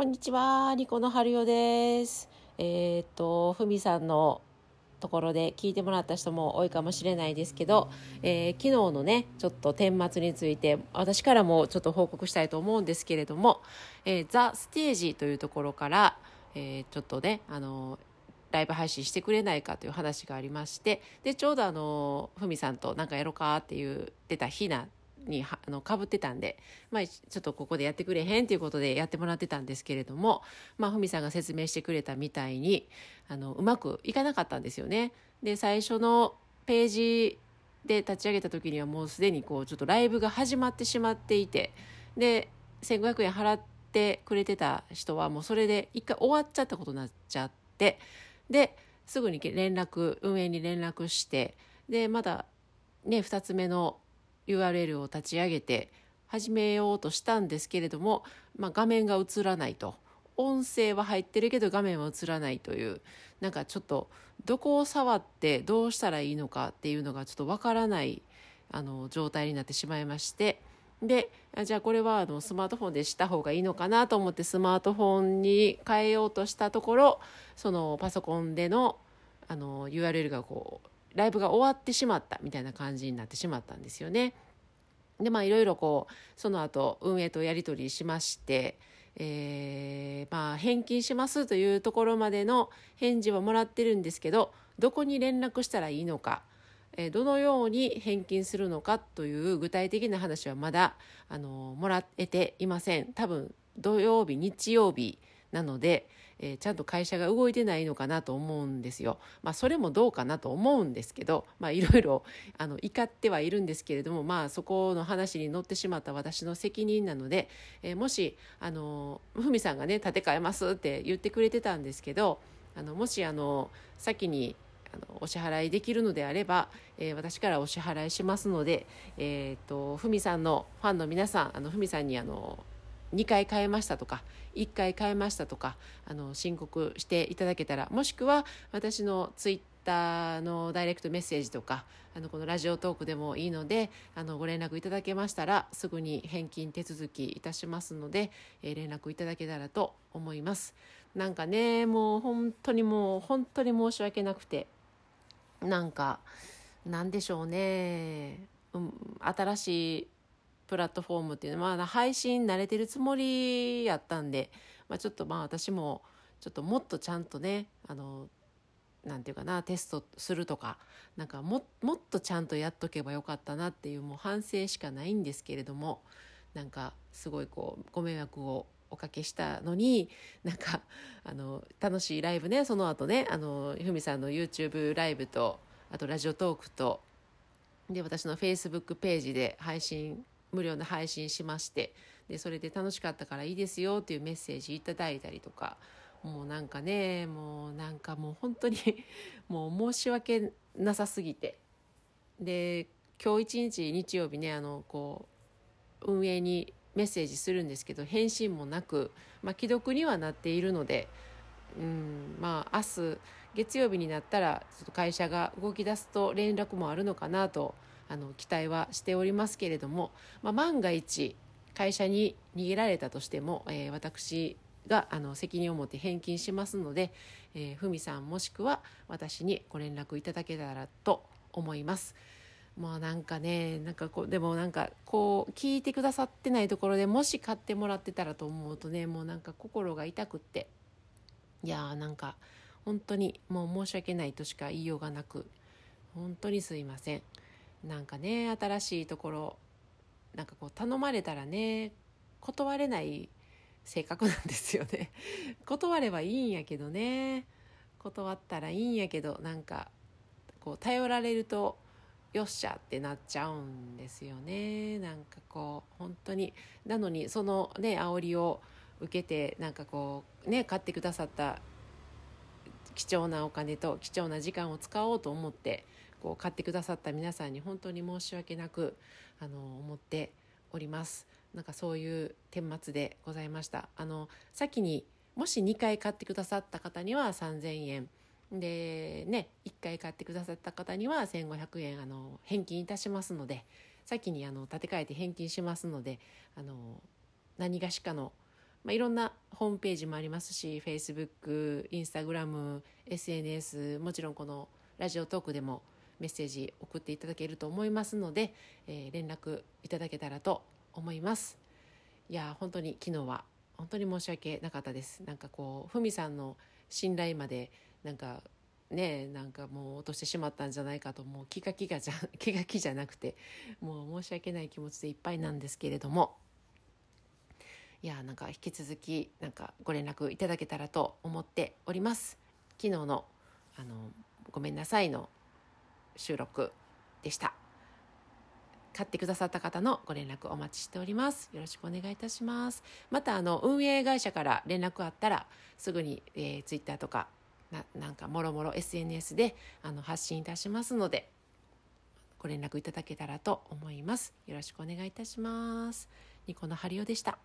こんにちは、ニコの春代です。えーっと、ふみさんのところで聞いてもらった人も多いかもしれないですけど、えー昨日のね、ちょっと顛末について、私からもちょっと報告したいと思うんですけれども、えーザ・ステージというところから、えーちょっとね、あの、ライブ配信してくれないかという話がありまして、で、ちょうどあの、ふみさんとなんかやろうかって言ってた日な、にあの被ってたんで、まあ、ちょっとここでやってくれへんということでやってもらってたんですけれども、まあ、ふみさんが説明してくれたみたいにあのうまくいかなかったんですよね。で最初のページで立ち上げた時にはもうすでにこうちょっとライブが始まってしまっていてで1500円払ってくれてた人はもうそれで一回終わっちゃったことになっちゃってですぐに連絡運営に連絡してでまだね2つ目の URL を立ち上げて始めようとしたんですけれども、まあ、画面が映らないと音声は入ってるけど画面は映らないというなんかちょっとどこを触ってどうしたらいいのかっていうのがちょっとわからないあの状態になってしまいましてでじゃあこれはあのスマートフォンでした方がいいのかなと思ってスマートフォンに変えようとしたところそのパソコンでのあの URL がこうライブが終わってしまったみたいな感じになってしまったんですよね。でまあいろいろこうその後運営とやり取りしまして、えーまあ返金しますというところまでの返事はもらってるんですけどどこに連絡したらいいのか、えーどのように返金するのかという具体的な話はまだあのもらえていません。多分土曜日日曜日なので、えーちゃんと会社が動いてないのかなと思うんですよ。まあそれもどうかなと思うんですけど、まあいろいろ あの怒ってはいるんですけれども、まあそこの話に乗ってしまった私の責任なので、えーもしあのふみさんがね立て替えますって言ってくれてたんですけど、あのもしあの先にあのお支払いできるのであれば、えー私からお支払いしますので、えー、とふみさんのファンの皆さんあのふみさんにあの2回変えましたとか1回変えましたとかあの申告していただけたらもしくは私のツイッターのダイレクトメッセージとかあのこのラジオトークでもいいのであのご連絡いただけましたらすぐに返金手続きいたしますので、えー連絡いただけたらと思います。なんかねもう本当にもう本当に申し訳なくてなんかなんでしょうね、うん、新しいプラットフォームっていうのは、まあ、配信慣れてるつもりやったんで、まあ、ちょっとまあ私もちょっともっとちゃんとねあのなんていうかなテストするとかなんかももっとちゃんとやっとけばよかったなっていうもう反省しかないんですけれどもなんかすごいこうご迷惑をおかけしたのになんかあの楽しいライブねその後ねあのふみさんの YouTube ライブとあとラジオトークとで私の Facebook ページで配信無料の配信しましてでそれで楽しかったからいいですよっていうメッセージいただいたりとかもうなんかねもうなんかもう本当に もう申し訳なさすぎて。で今日一日日曜日ねあのこう運営にメッセージするんですけど返信もなく、まあ、既読にはなっているので、うん、まあ明日月曜日になったらちょっと会社が動き出すと連絡もあるのかなとあの期待はしておりますけれども、まあ、万が一会社に逃げられたとしても、えー私があの責任を持って返金しますので、えーふみさんもしくは私にご連絡いただけたらと思います。もうなんかねなんかこうでもなんかこう聞いてくださってないところでもし買ってもらってたらと思うとねもうなんか心が痛くっていやーなんか本当にもう申し訳ないとしか言いようがなく本当にすいませんなんかね新しいところなんかこう頼まれたらね断れない性格なんですよね。断ればいいんやけどね。断ったらいいんやけどなんかこう頼られるとよっしゃってなっちゃうんですよね。なんかこう本当になのにそのね煽りを受けてなんかこうね買ってくださった貴重なお金と貴重な時間を使おうと思ってこう買ってくださった皆さんに本当に申し訳なくあの思っております。なんかそういう顛末でございました。あの先にもし2回買ってくださった方には3000円。でね1回買ってくださった方には1500円あの返金いたしますので先にあの立て替えて返金しますのであの何がしかのまあ、いろんなホームページもありますし Facebook、Instagram、SNS もちろんこのラジオトークでもメッセージ送っていただけると思いますので、えー、連絡いただけたらと思います。いや本当に昨日は本当に申し訳なかったです。なんかこうふみさんの信頼までなんかねなんかもう落としてしまったんじゃないかともう気が気がじゃ 気が気じゃなくてもう申し訳ない気持ちでいっぱいなんですけれども。いやなんか引き続きなんかご連絡いただけたらと思っております。昨日のあのごめんなさいの収録でした買ってくださった方のご連絡お待ちしております。よろしくお願いいたします。また、あの、運営会社から連絡あったら、すぐに、えー、Twitter とか、ななんか、もろもろ SNS であの発信いたしますので、ご連絡いただけたらと思います。よろしくお願いいたします。ニコのハリオでした。